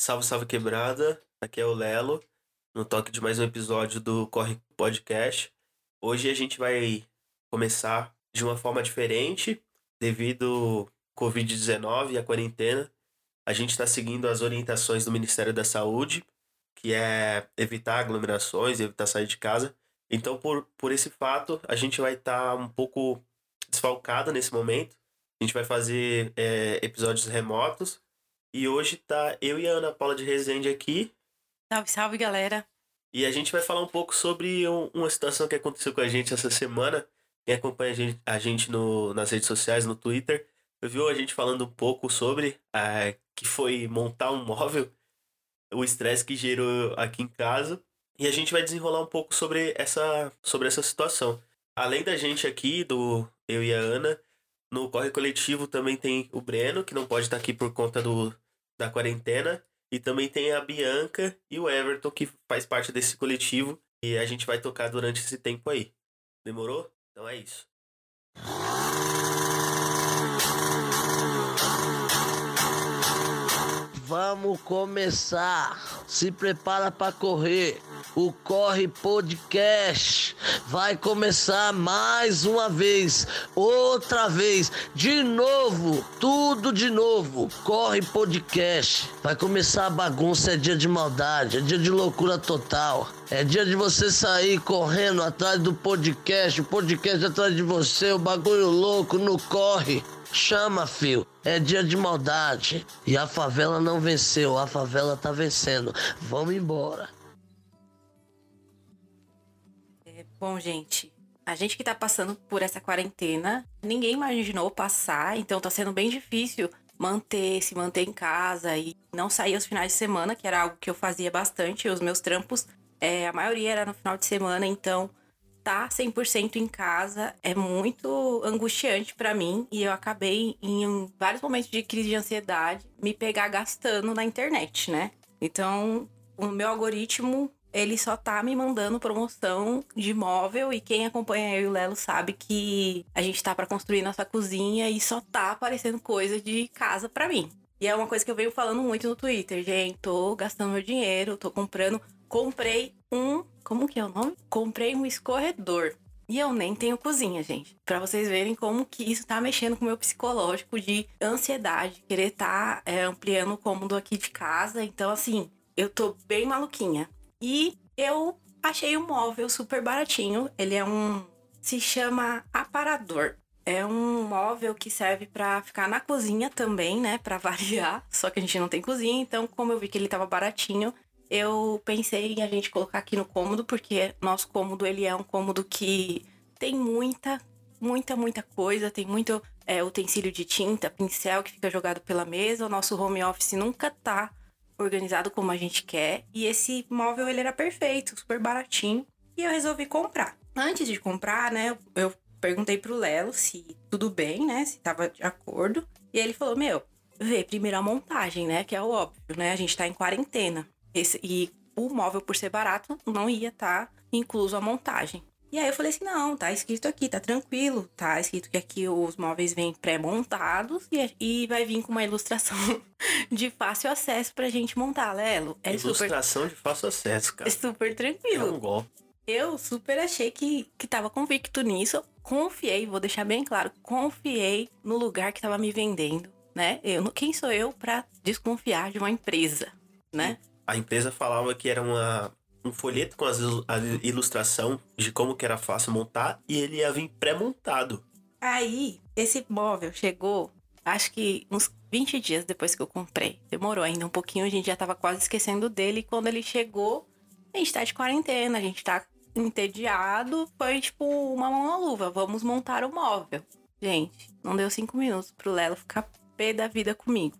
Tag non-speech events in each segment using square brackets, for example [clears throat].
Salve, salve quebrada. Aqui é o Lelo, no toque de mais um episódio do Corre Podcast. Hoje a gente vai começar de uma forma diferente, devido ao Covid-19 e a quarentena. A gente está seguindo as orientações do Ministério da Saúde, que é evitar aglomerações, evitar sair de casa. Então, por, por esse fato, a gente vai estar tá um pouco desfalcado nesse momento. A gente vai fazer é, episódios remotos. E hoje tá eu e a Ana Paula de Resende aqui. Salve, salve, galera. E a gente vai falar um pouco sobre um, uma situação que aconteceu com a gente essa semana. Quem acompanha a gente, a gente no, nas redes sociais, no Twitter, viu a gente falando um pouco sobre é, que foi montar um móvel, o estresse que gerou aqui em casa. E a gente vai desenrolar um pouco sobre essa, sobre essa situação. Além da gente aqui, do eu e a Ana, no corre coletivo também tem o Breno, que não pode estar aqui por conta do, da quarentena. E também tem a Bianca e o Everton, que faz parte desse coletivo. E a gente vai tocar durante esse tempo aí. Demorou? Então é isso. Vamos começar. Se prepara para correr. O Corre Podcast vai começar mais uma vez, outra vez, de novo, tudo de novo. Corre Podcast. Vai começar a bagunça, é dia de maldade, é dia de loucura total. É dia de você sair correndo atrás do podcast, o podcast atrás de você, o bagulho louco no corre. Chama, fio. É dia de maldade. E a favela não venceu, a favela tá vencendo. Vamos embora. É, bom, gente, a gente que tá passando por essa quarentena, ninguém imaginou passar, então tá sendo bem difícil manter, se manter em casa e não sair aos finais de semana, que era algo que eu fazia bastante. Os meus trampos, é, a maioria era no final de semana, então tá 100% em casa é muito angustiante para mim e eu acabei em vários momentos de crise de ansiedade me pegar gastando na internet, né? Então, o meu algoritmo ele só tá me mandando promoção de móvel e quem acompanha eu e o Lelo sabe que a gente tá para construir nossa cozinha e só tá aparecendo coisa de casa para mim. E é uma coisa que eu venho falando muito no Twitter, gente, tô gastando meu dinheiro, tô comprando, comprei um como que é o nome? Comprei um escorredor. E eu nem tenho cozinha, gente. Para vocês verem como que isso tá mexendo com o meu psicológico de ansiedade, querer tá é, ampliando o cômodo aqui de casa. Então, assim, eu tô bem maluquinha. E eu achei um móvel super baratinho. Ele é um. Se chama aparador. É um móvel que serve para ficar na cozinha também, né? Para [laughs] variar. Só que a gente não tem cozinha, então, como eu vi que ele tava baratinho, eu pensei em a gente colocar aqui no cômodo, porque nosso cômodo ele é um cômodo que tem muita, muita, muita coisa, tem muito é, utensílio de tinta, pincel que fica jogado pela mesa. O nosso home office nunca tá organizado como a gente quer. E esse móvel ele era perfeito, super baratinho. E eu resolvi comprar. Antes de comprar, né, eu perguntei pro Lelo se tudo bem, né, se tava de acordo. E ele falou: Meu, vê primeiro a montagem, né, que é o óbvio, né, a gente tá em quarentena. Esse, e o móvel, por ser barato, não ia estar tá incluso a montagem. E aí eu falei assim: não, tá escrito aqui, tá tranquilo. Tá escrito que aqui os móveis vêm pré-montados e, e vai vir com uma ilustração [laughs] de fácil acesso pra gente montar, Lelo. É ilustração super, de fácil acesso, cara. É super tranquilo. É um. Eu super achei que, que tava convicto nisso. Confiei, vou deixar bem claro, confiei no lugar que tava me vendendo, né? Eu, quem sou eu para desconfiar de uma empresa, né? A empresa falava que era uma, um folheto com as, a ilustração de como que era fácil montar e ele ia vir pré-montado. Aí, esse móvel chegou, acho que uns 20 dias depois que eu comprei. Demorou ainda um pouquinho, a gente já tava quase esquecendo dele. E quando ele chegou, a gente tá de quarentena, a gente tá entediado. Foi tipo uma mão na luva, vamos montar o móvel. Gente, não deu cinco minutos pro Lelo ficar pé da vida comigo.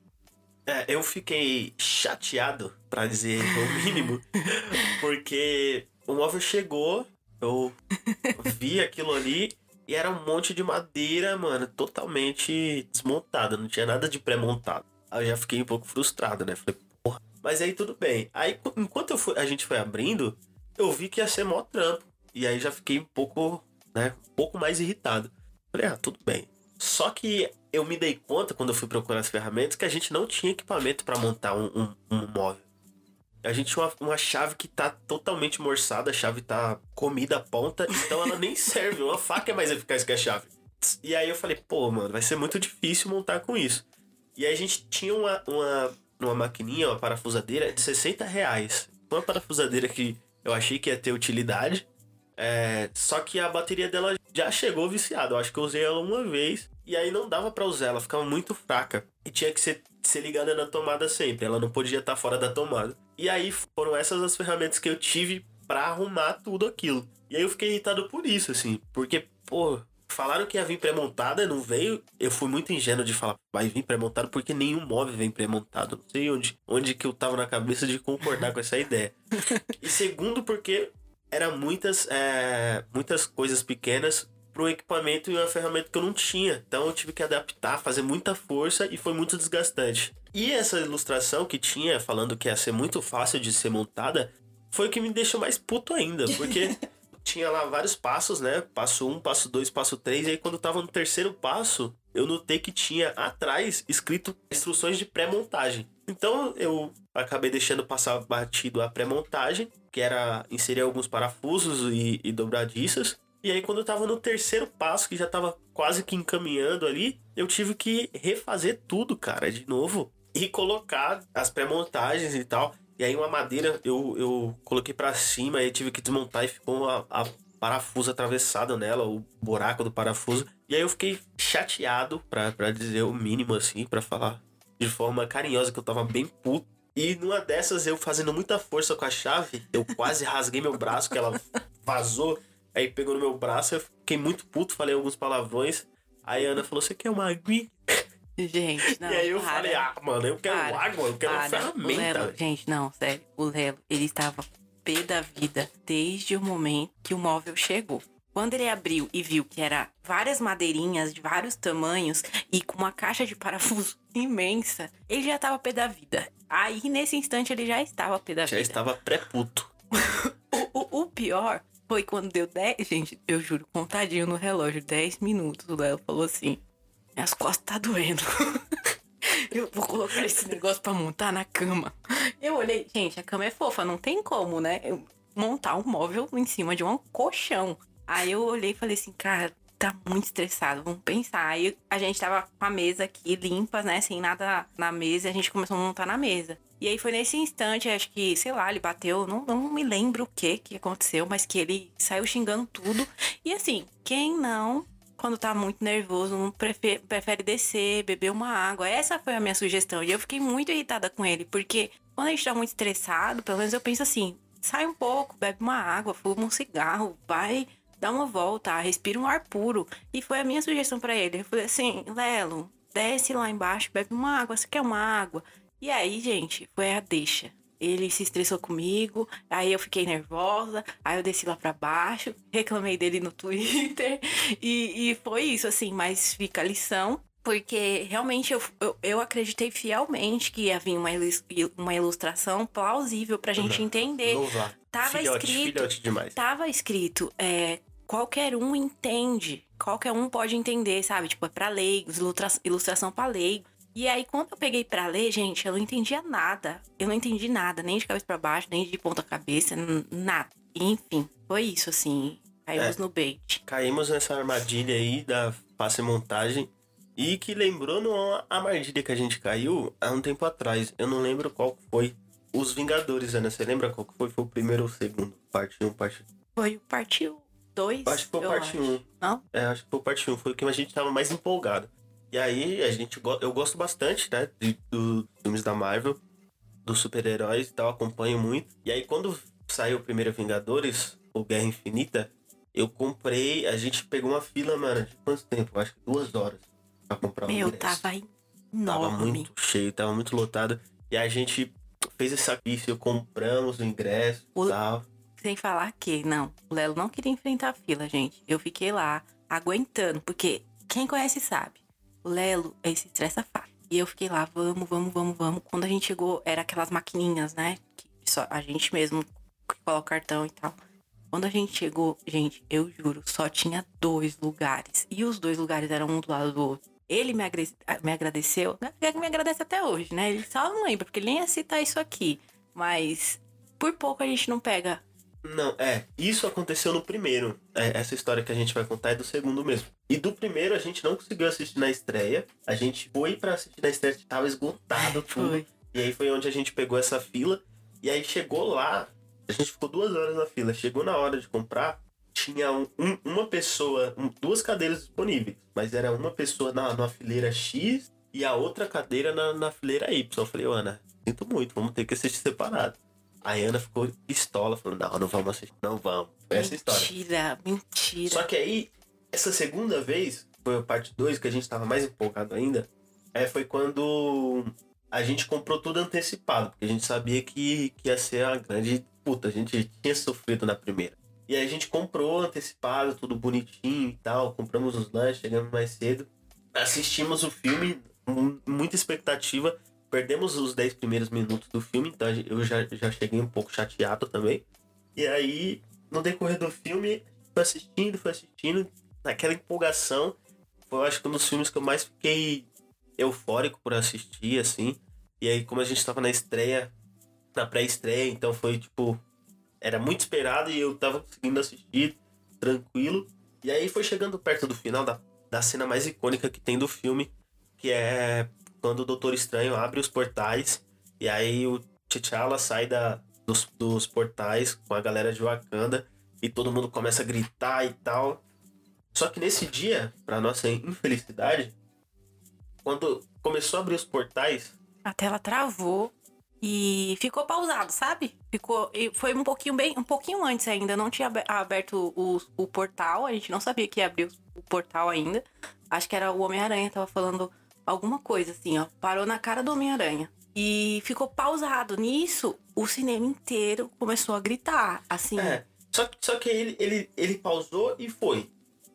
É, eu fiquei chateado, para dizer o [laughs] mínimo, porque o móvel chegou, eu vi aquilo ali e era um monte de madeira, mano, totalmente desmontada, não tinha nada de pré-montado. Aí eu já fiquei um pouco frustrado, né? Falei, porra. Mas aí tudo bem. Aí enquanto fui, a gente foi abrindo, eu vi que ia ser mó trampo. E aí já fiquei um pouco, né, um pouco mais irritado. Falei, ah, tudo bem. Só que eu me dei conta, quando eu fui procurar as ferramentas, que a gente não tinha equipamento para montar um, um, um, móvel. A gente tinha uma, uma, chave que tá totalmente morçada, a chave tá comida à ponta, então ela nem [laughs] serve. Uma faca é mais eficaz que a chave. E aí eu falei, pô, mano, vai ser muito difícil montar com isso. E aí a gente tinha uma, uma, uma maquininha, uma parafusadeira de 60 reais. Uma parafusadeira que eu achei que ia ter utilidade. É, só que a bateria dela já chegou viciada. Eu acho que eu usei ela uma vez e aí não dava para usar, ela ficava muito fraca. E tinha que ser, ser ligada na tomada sempre, ela não podia estar fora da tomada. E aí foram essas as ferramentas que eu tive para arrumar tudo aquilo. E aí eu fiquei irritado por isso, assim, porque, pô, falaram que ia vir pré-montada, não veio. Eu fui muito ingênuo de falar, vai vir pré-montado, porque nenhum móvel vem pré-montado. Não sei onde, onde que eu tava na cabeça de concordar com essa ideia. [laughs] E segundo, porque era muitas, é, muitas coisas pequenas para um equipamento e uma ferramenta que eu não tinha. Então eu tive que adaptar, fazer muita força e foi muito desgastante. E essa ilustração que tinha, falando que ia ser muito fácil de ser montada, foi o que me deixou mais puto ainda, porque [laughs] tinha lá vários passos, né? Passo 1, um, passo 2, passo 3, e aí quando eu tava no terceiro passo, eu notei que tinha atrás escrito instruções de pré-montagem. Então eu acabei deixando passar batido a pré-montagem, que era inserir alguns parafusos e, e dobradiças. E aí, quando eu tava no terceiro passo, que já tava quase que encaminhando ali, eu tive que refazer tudo, cara, de novo. E colocar as pré-montagens e tal. E aí, uma madeira eu, eu coloquei para cima, aí tive que desmontar e ficou a, a parafuso atravessado nela, o buraco do parafuso. E aí eu fiquei chateado, pra dizer o mínimo, assim, para falar de forma carinhosa, que eu tava bem puto. E numa dessas, eu fazendo muita força com a chave, eu quase rasguei meu braço, que ela vazou. Aí pegou no meu braço, eu fiquei muito puto, falei alguns palavrões. Aí a Ana falou: Você quer uma aguinha? Gente, não. [laughs] E aí eu para, falei: Ah, mano, eu quero para, água, eu quero para. ferramenta. Lelo, gente, não, sério. O Lelo, ele estava pé da vida desde o momento que o móvel chegou. Quando ele abriu e viu que era várias madeirinhas de vários tamanhos e com uma caixa de parafuso [laughs] imensa, ele já estava pé da vida. Aí, nesse instante, ele já estava pé da Já vida. estava pré-puto. [laughs] O, o, o pior foi quando deu 10. Gente, eu juro, contadinho no relógio, 10 minutos. O Léo falou assim: Minhas costas tá doendo. [laughs] eu vou colocar esse negócio pra montar na cama. Eu olhei, gente, a cama é fofa, não tem como, né? Eu montar um móvel em cima de um colchão. Aí eu olhei e falei assim, cara, tá muito estressado, vamos pensar. Aí a gente tava com a mesa aqui limpa, né? Sem nada na mesa, e a gente começou a montar na mesa. E aí foi nesse instante, acho que, sei lá, ele bateu, não, não me lembro o que que aconteceu, mas que ele saiu xingando tudo. E assim, quem não, quando tá muito nervoso, não prefe- prefere descer, beber uma água. Essa foi a minha sugestão. E eu fiquei muito irritada com ele, porque quando a gente tá muito estressado, pelo menos eu penso assim, sai um pouco, bebe uma água, fuma um cigarro, vai dá uma volta, respira um ar puro. E foi a minha sugestão pra ele. Eu falei assim, Lelo, desce lá embaixo, bebe uma água, você quer uma água? E aí, gente, foi a deixa. Ele se estressou comigo, aí eu fiquei nervosa, aí eu desci lá pra baixo, reclamei dele no [laughs] Twitter, e, e foi isso, assim, mas fica a lição, porque realmente eu, eu, eu acreditei fielmente que ia vir uma, uma ilustração plausível pra gente entender. Louvar. Tava filhote, escrito, filhote demais. tava escrito, é, qualquer um entende, qualquer um pode entender, sabe? Tipo, é pra leigos, ilustra- ilustração pra leigo. E aí, quando eu peguei pra ler, gente, eu não entendia nada. Eu não entendi nada, nem de cabeça pra baixo, nem de ponta cabeça, nada. Enfim, foi isso, assim. Caímos É. no bait. Caímos nessa armadilha aí da fácil montagem. E que lembrou numa armadilha que a gente caiu há um tempo atrás. Eu não lembro qual foi. Os Vingadores, Ana. Você lembra qual que foi? Foi o primeiro ou o segundo? Parte 1, parte Foi o partiu 2. Acho que foi parte acho. 1. Não? É, acho que foi parte 1. Foi o que a gente tava mais empolgado. E aí, a gente, eu gosto bastante, né? Dos filmes da Marvel, dos super-heróis e tal, acompanho muito. E aí, quando saiu o primeiro Vingadores, ou Guerra Infinita, eu comprei. A gente pegou uma fila, mano, de quanto tempo? Acho que duas horas pra comprar o Meu, ingresso. tava Tava enorme. muito cheio, tava muito lotado. E a gente fez esse sacrifício, compramos o ingresso e tal. Sem falar que, não, o Lelo não queria enfrentar a fila, gente. Eu fiquei lá, aguentando, porque quem conhece sabe. O Lelo, ele se estressa fácil. E eu fiquei lá, vamos, vamos, vamos, vamos. Quando a gente chegou, era aquelas maquininhas, né? Que só a gente mesmo coloca o cartão e tal. Quando a gente chegou, gente, eu juro, só tinha dois lugares. E os dois lugares eram um do lado do outro. Ele me, agre- me agradeceu, né? me agradece até hoje, né? Ele só não lembra, porque ele nem ia citar isso aqui. Mas por pouco a gente não pega. Não, é. Isso aconteceu no primeiro. É, essa história que a gente vai contar é do segundo mesmo. E do primeiro a gente não conseguiu assistir na estreia. A gente foi pra assistir na estreia, tava esgotado tudo. Foi. E aí foi onde a gente pegou essa fila. E aí chegou lá, a gente ficou duas horas na fila. Chegou na hora de comprar, tinha um- um- uma pessoa, um- duas cadeiras disponíveis. Mas era uma pessoa na, na fileira X e a outra cadeira na, na fileira Y. Eu falei, Ana, sinto muito, vamos ter que assistir separado. A Ana ficou pistola, falando, não, não vamos assistir, não vamos. Foi essa história. Mentira, mentira. Só que aí, essa segunda vez, foi a parte 2, que a gente tava mais empolgado ainda, é, foi quando a gente comprou tudo antecipado, porque a gente sabia que, que ia ser a grande puta, a gente tinha sofrido na primeira. E aí a gente comprou antecipado, tudo bonitinho e tal, compramos os lanches, chegamos mais cedo, assistimos o filme, mu- muita expectativa, perdemos os 10 primeiros minutos do filme, então eu já, já cheguei um pouco chateado também. E aí, no decorrer do filme, foi assistindo, foi assistindo, naquela empolgação. Foi, acho que um dos filmes que eu mais fiquei eufórico por assistir, assim. E aí, como a gente tava na estreia, na pré-estreia, então foi tipo. Era muito esperado e eu tava conseguindo assistir tranquilo. E aí foi chegando perto do final da, da cena mais icônica que tem do filme, que é quando o Doutor Estranho abre os portais e aí o T'Challa sai da, dos, dos portais com a galera de Wakanda e todo mundo começa a gritar e tal. Só que nesse dia, pra nossa infelicidade, quando começou a abrir os portais, A tela travou e ficou pausado, sabe? Ficou. Foi um pouquinho bem, um pouquinho antes ainda. Não tinha abe- aberto o, o portal. A gente não sabia que ia abrir o portal ainda. Acho que era o Homem-Aranha, tava falando alguma coisa assim, ó. Parou na cara do Homem-Aranha. E ficou pausado. Nisso, o cinema inteiro começou a gritar. Assim. É. Só, que- só que ele, ele, ele pausou e foi.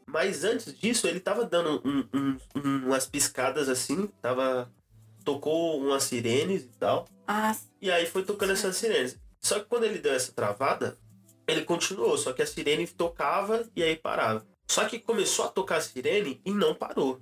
Mas antes disso, ele tava dando um- um- um- umas piscadas assim, tava. Tocou umas sirenes e tal. Ah, E aí foi tocando essas sirenes. Só que quando ele deu essa travada, ele continuou. Só que a sirene tocava e aí parava. Só que começou a tocar a sirene e não parou.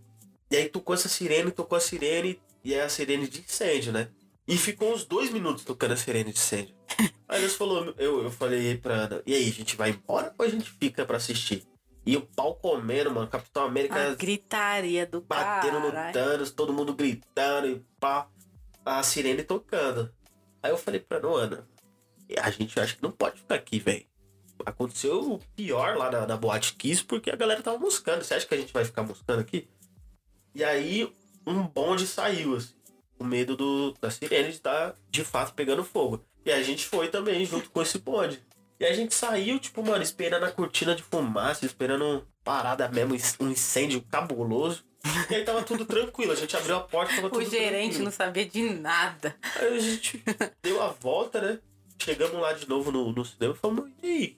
E aí tocou essa sirene, tocou a sirene e é a sirene de incêndio, né? E ficou uns dois minutos tocando a sirene de incêndio. [laughs] Aí Deus falou, eu, eu falei pra Ana, e aí, a gente vai embora ou a gente fica pra assistir? E o pau comendo, mano. Capitão América a gritaria do batendo no cara. Thanos, todo mundo gritando e pá, a sirene tocando. Aí eu falei pra Ana, a gente acha que não pode ficar aqui, velho. Aconteceu o pior lá na, na Boate Kiss porque a galera tava moscando. Você acha que a gente vai ficar moscando aqui? E aí um bonde saiu, assim, com medo do, da sirene de estar de fato pegando fogo. E a gente foi também junto com esse bonde. E a gente saiu, tipo, mano, esperando a cortina de fumaça, esperando parada mesmo, um incêndio cabuloso. E aí tava tudo tranquilo. A gente abriu a porta, tava tudo O gerente tranquilo. não sabia de nada. Aí a gente deu a volta, né? Chegamos lá de novo no, no cinema e falamos, e aí?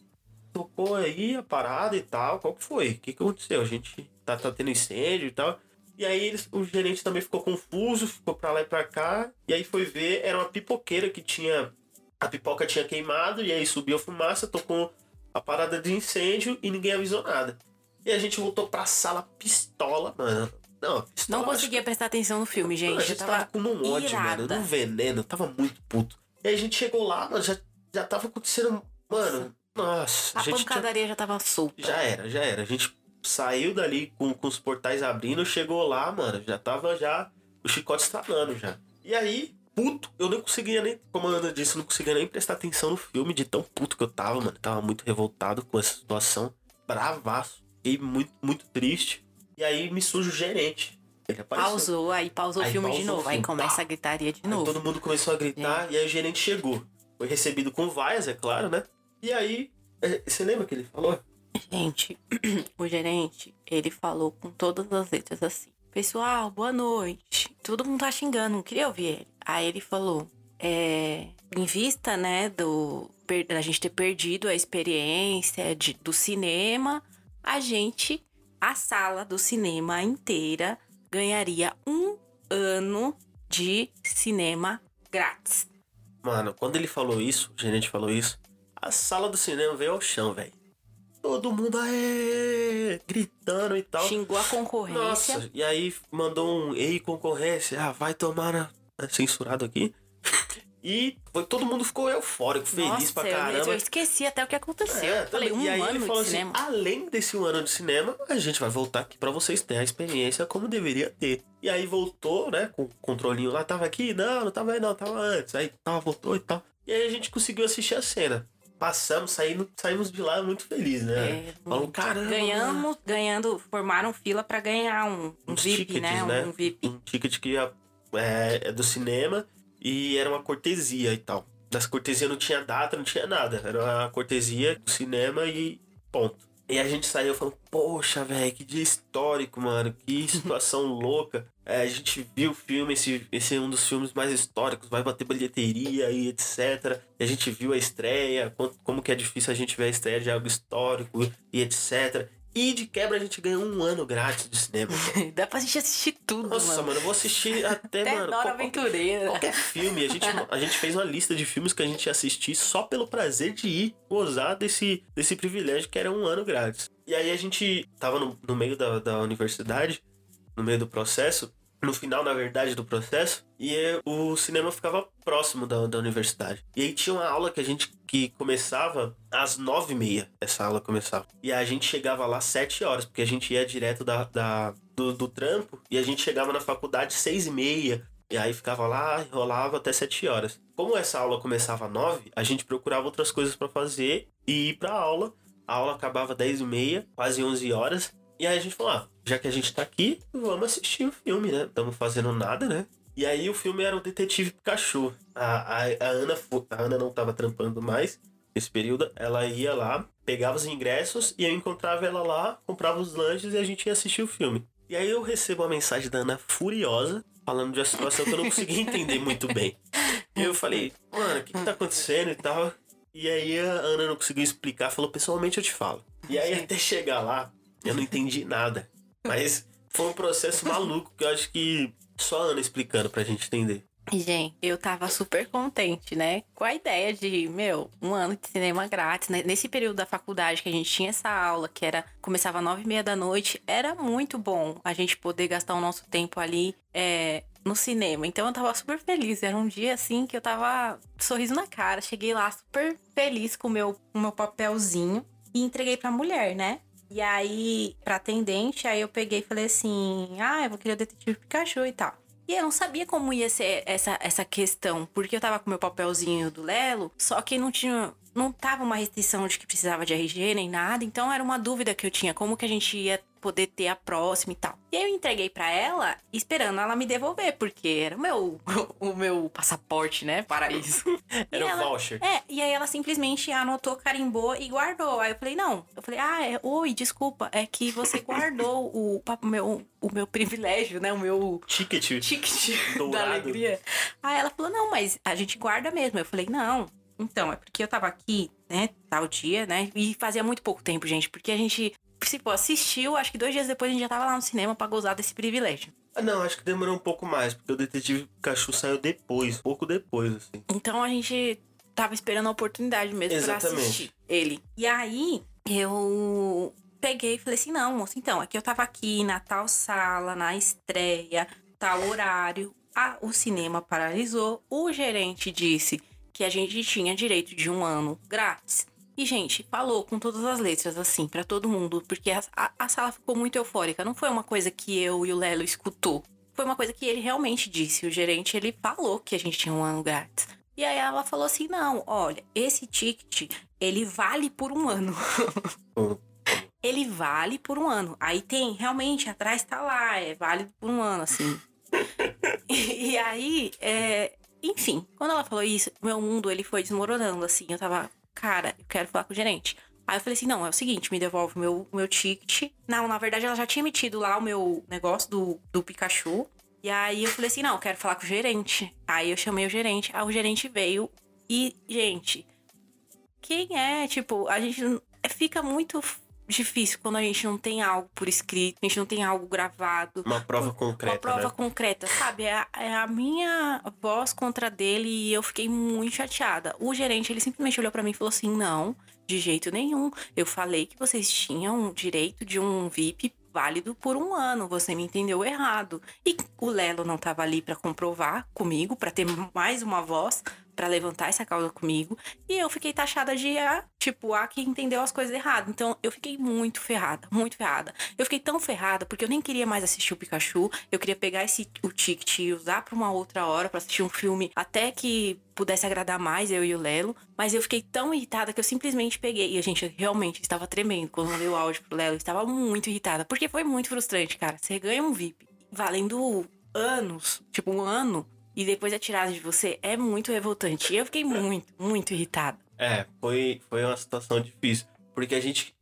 Tocou aí a parada e tal, qual que foi? O que, que aconteceu? A gente tá, tá tendo incêndio e tal. E aí eles, o gerente também ficou confuso, ficou pra lá e pra cá. E aí foi ver, era uma pipoqueira que tinha. A pipoca tinha queimado, e aí subiu a fumaça, tocou a parada de incêndio e ninguém avisou nada. E a gente voltou pra sala pistola, mano. Não, pistola. Não conseguia prestar atenção no filme, gente. Não, a gente tava, tava com um ódio, irada. mano, num veneno, tava muito puto. E aí a gente chegou lá, mano, já, já tava acontecendo. Mano, nossa, A a gente tinha- pancadaria já tava solta. já era, já era. A gente saiu dali com, com os portais abrindo, chegou lá, mano, já tava já o chicote estralando já. E aí, puto, eu não conseguia nem, como a Ana disse, eu não conseguia nem prestar atenção no filme de tão puto que eu tava, mano. Tava muito revoltado com essa situação. Bravaço. Fiquei muito, muito triste. E aí me surge o gerente. Ele apareceu. Pausou, aí pausou Aí o filme de pausou o novo. Aí filme, começa pá. a gritaria de Aí novo. todo mundo começou a gritar e aí o gerente chegou. Foi recebido com vaias, é claro, né? E aí, é, você lembra que ele falou? Gente, [clears throat] o gerente, ele falou com todas as letras assim. Pessoal, boa noite. Todo mundo tá xingando, não queria ouvir ele. Aí ele falou, é, em vista, né, do da gente ter perdido a experiência de- do cinema, a gente, a sala do cinema inteira, ganharia um ano de cinema grátis. Mano, quando ele falou isso, o gerente falou isso, a sala do cinema veio ao chão, velho. Todo mundo aê, gritando e tal. Xingou a concorrência. Nossa, e aí mandou um ei concorrência, ah, vai tomar na... é censurado aqui. [laughs] E foi, todo mundo ficou eufórico, feliz Nossa, pra eu- caramba. Eu, esqueci até o que aconteceu. É, Eu Falei, um e aí ano ele de falou assim, cinema. além desse um ano de cinema, a gente vai voltar aqui pra vocês terem a experiência como deveria ter. E aí voltou, né, com o controlinho lá, tava aqui, não, não tava aí não, tava antes. Aí tava, voltou e tal. E aí a gente conseguiu assistir a cena. Passamos, saímos, saímos de lá muito felizes, né? É, caramba. Ganhamos, ganhando, formaram fila pra ganhar um, um VIP, tickets, né? Um VIP. Um ticket que é, é do cinema e era uma cortesia e tal. Nas cortesias não tinha data, não tinha nada. Era uma cortesia do cinema e ponto. E a gente saiu falando, poxa, velho, que dia histórico, mano. Que [laughs] situação louca. É, a gente viu o filme, esse, esse é um dos filmes mais históricos, vai bater bilheteria e etc. E a gente viu a estreia, como que é difícil a gente ver a estreia de algo histórico e etc. E de quebra a gente ganhou um ano grátis de cinema. [laughs] Dá pra gente assistir tudo, Nossa, mano. mano, eu vou assistir [laughs] até, Até mano. Qual- Aventureira. Qualquer filme. A gente, [laughs] a gente fez uma lista de filmes que a gente ia assistir só pelo prazer de ir gozar desse, desse privilégio que era um ano grátis. E aí a gente tava no, no meio da, da universidade, no meio do processo, no final, na verdade, do processo, e o cinema ficava próximo da, da universidade. E aí tinha uma aula que a gente que começava às nove e meia. Essa aula começava. E a gente chegava lá sete horas, porque a gente ia direto da, da- do, do trampo e a gente chegava na faculdade seis e meia. E aí ficava lá, enrolava até sete horas. Como essa aula começava às nove, a gente procurava outras coisas pra fazer e ir pra aula. A aula acabava dez e meia, quase onze horas. E aí a gente falou, ah, já que a gente tá aqui, vamos assistir o filme, né? Estamos fazendo nada, né? E aí o filme era o Detetive Pikachu. A, a, a, Ana, a Ana não tava trampando mais nesse período. Ela ia lá, pegava os ingressos e eu encontrava ela lá, comprava os lanches e a gente ia assistir o filme. E aí eu recebo uma mensagem da Ana furiosa, falando de uma situação que eu não conseguia entender muito bem. E eu falei, mano, o que, que tá acontecendo e tal? E aí a Ana não conseguiu explicar, falou, pessoalmente eu te falo. E aí até chegar lá, eu não entendi nada. Mas foi um processo maluco que eu acho que só a Ana explicando pra gente entender. Gente, eu tava super contente, né? Com a ideia de, meu, um ano de cinema grátis. né? Nesse período da faculdade que a gente tinha essa aula, que era começava às nove e meia da noite, era muito bom a gente poder gastar o nosso tempo ali é, no cinema. Então eu tava super feliz. Era um dia assim que eu tava sorriso na cara. Cheguei lá super feliz com o meu, com o meu papelzinho e entreguei pra mulher, né? E aí, pra atendente, aí eu peguei e falei assim: ah, eu vou querer o detetive Pikachu e tal. E eu não sabia como ia ser essa, essa questão, porque eu tava com meu papelzinho do Lelo, só que não tinha. Não tava uma restrição de que precisava de RG nem nada, então era uma dúvida que eu tinha, como que a gente ia poder ter a próxima e tal. E aí eu entreguei pra ela, esperando ela me devolver, porque era o meu, [laughs] o meu passaporte, né, para isso. [laughs] Era o voucher. É, e aí ela simplesmente anotou, carimbou e guardou. Aí eu falei, não. Eu falei, ah, é, oi, desculpa, é que você guardou o, o meu, o meu privilégio, né? O meu Ticket. ticket [laughs] da Dourado. alegria. Aí ela falou, não, mas a gente guarda mesmo. Eu falei, não. Então, é porque eu tava aqui, né, tal dia, né? E fazia muito pouco tempo, gente. Porque a gente, tipo, assistiu, acho que dois dias depois a gente já tava lá no cinema pra gozar desse privilégio. Ah, não, acho que demorou um pouco mais, porque o Detetive Pikachu saiu depois, pouco depois, assim. Então a gente tava esperando a oportunidade mesmo pra Exatamente. assistir ele. E aí eu peguei e falei assim: não, moça, então, é que eu tava aqui na tal sala, na estreia, tal horário. Ah, o cinema paralisou. O gerente disse que a gente tinha direito de um ano grátis. E, gente, falou com todas as letras, assim, pra todo mundo, porque a, a- a sala ficou muito eufórica. Não foi uma coisa que eu e o Lelo escutou. Foi uma coisa que ele realmente disse. O gerente, ele falou que a gente tinha um ano grátis. E aí ela falou assim: não, olha, esse ticket, ele vale por um ano. [laughs] Ele vale por um ano. Aí tem, realmente, atrás tá lá, é válido por um ano, assim. [laughs] e, e aí, é, enfim, quando ela falou isso, meu mundo, ele foi desmoronando, assim. Eu tava, cara, eu quero falar com o gerente. Aí eu falei assim, não, é o seguinte, me devolve o meu, meu ticket. Não, na verdade, ela já tinha emitido lá o meu negócio do, do Pikachu. E aí eu falei assim, não, eu quero falar com o gerente. Aí eu chamei o gerente, aí o gerente veio e, gente, quem é, tipo, a gente fica muito difícil quando a gente não tem algo por escrito, a gente não tem algo gravado. Uma prova concreta. Uma prova né? concreta, sabe? É a, é a minha voz contra dele e eu fiquei muito chateada. O gerente, ele simplesmente olhou pra mim e falou assim: não, de jeito nenhum. Eu falei que vocês tinham direito de um VIP válido por um ano. Você me entendeu errado. E o Lelo não tava ali pra comprovar comigo, pra ter mais uma voz pra levantar essa causa comigo. E eu fiquei taxada de a, tipo, a que entendeu as coisas errado. Então eu fiquei muito ferrada, muito ferrada. Eu fiquei tão ferrada porque eu nem queria mais assistir o Pikachu. Eu queria pegar esse o ticket e usar pra uma outra hora pra assistir um filme até que pudesse agradar mais eu e o Lelo. Mas eu fiquei tão irritada que eu simplesmente peguei. E a gente realmente estava tremendo quando eu mandei o áudio pro Lelo. Eu estava muito irritada. Porque foi muito frustrante, cara. Você ganha um VIP valendo anos, tipo um ano, e depois é tirado de você, é muito revoltante. Eu fiquei muito, muito irritada. É, foi, foi uma situação difícil. Porque a gente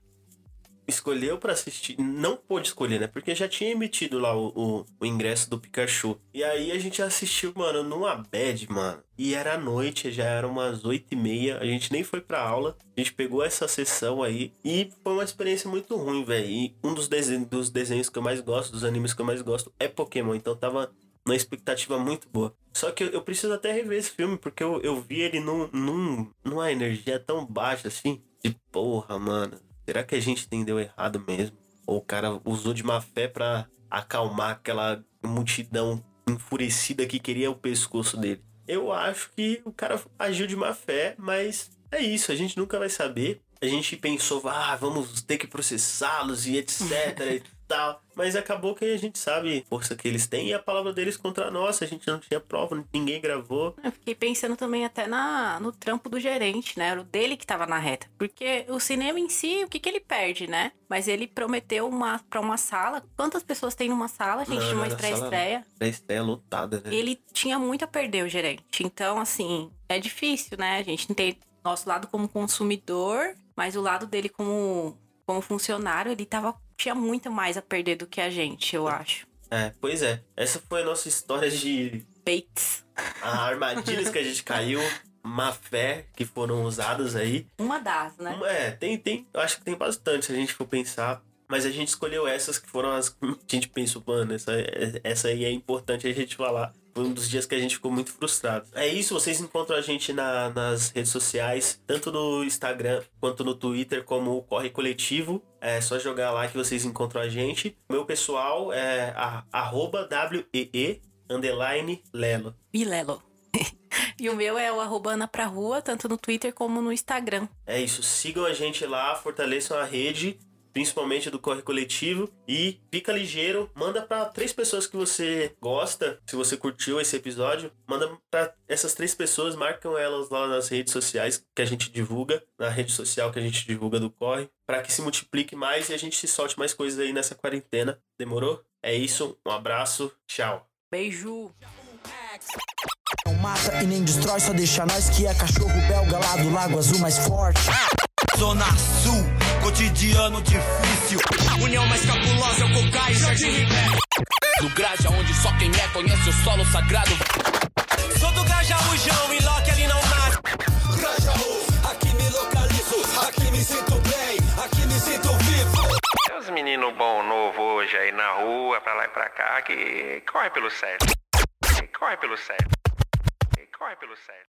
escolheu pra assistir. Não pôde escolher, né? Porque já tinha emitido lá o, o, o ingresso do Pikachu. E aí a gente assistiu, mano, numa bad, mano. E era noite, já eram umas oito e meia. A gente nem foi pra aula. A gente pegou essa sessão aí. E foi uma experiência muito ruim, velho. E um dos, desenhos, dos desenhos que eu mais gosto, dos animes que eu mais gosto, é Pokémon. Então tava uma expectativa muito boa. Só que eu, preciso até rever esse filme, porque eu, eu vi ele num, num, numa energia tão baixa assim. De porra, mano. Será que a gente entendeu errado mesmo? Ou o cara usou de má fé pra acalmar aquela multidão enfurecida que queria o pescoço dele? Eu acho que o cara agiu de má fé, mas é isso, a gente nunca vai saber. A gente pensou, ah, vamos ter que processá-los e etc [laughs] tal. Mas acabou que a gente sabe a força que eles têm e a palavra deles contra a nossa. A gente não tinha prova, ninguém gravou. Eu fiquei pensando também até na, no trampo do gerente, né? Era o dele que tava na reta. Porque o cinema em si, o que, que ele perde, né? Mas ele prometeu uma, pra uma sala. Quantas pessoas tem numa sala, gente, Não, de uma não era sala, estreia-estreia? A estreia lotada, né? Ele tinha muito a perder, o gerente. Então, assim, é difícil, né? A gente tem nosso lado como consumidor, mas o lado dele como, como funcionário, ele tava, tinha muito mais a perder do que a gente, eu acho. É, pois é. Essa foi a nossa história de Bates. [laughs] armadilhas que a gente caiu, má fé que foram usadas aí. Uma das, né? É, tem, tem, eu acho que tem bastante se a gente for pensar. Mas a gente escolheu essas que foram as que a gente pensou, mano, essa, essa aí é importante a gente falar. Foi um dos dias que a gente ficou muito frustrado. É isso, vocês encontram a gente na- nas redes sociais, tanto no Instagram quanto no Twitter, como o Corre Coletivo. É só jogar lá que vocês encontram a gente. Meu pessoal é a, arroba WEE underline Lelo. Bilelo. [laughs] e o meu é o arroba Ana pra rua, tanto no Twitter como no Instagram. É isso, sigam a gente lá, fortaleçam a rede, principalmente do Corre Coletivo. E fica ligeiro, manda pra três pessoas que você gosta, se você curtiu esse episódio, manda pra essas três pessoas, marcam elas lá nas redes sociais que a gente divulga, na rede social que a gente divulga do Corre, pra que se multiplique mais e a gente se solte mais coisas aí nessa quarentena. Demorou? É isso, um abraço, tchau. Beijo! Não mata e nem destrói, só deixa nós que é cachorro belga lá do Lago Azul mais forte. Zona Sul, cotidiano difícil. União mais cabulosa é o Cocai e Jardim Ribeiro. Do Graja, onde só quem é conhece o solo sagrado. Sou do Grajaújão e Loki ali não nasce. Grajaú, aqui me localizo, aqui me sinto bem, aqui me sinto vivo. Tem uns meninos bom novo hoje aí na rua, pra lá e pra cá, que corre pelo certo. Que corre pelo certo. Que corre pelo certo.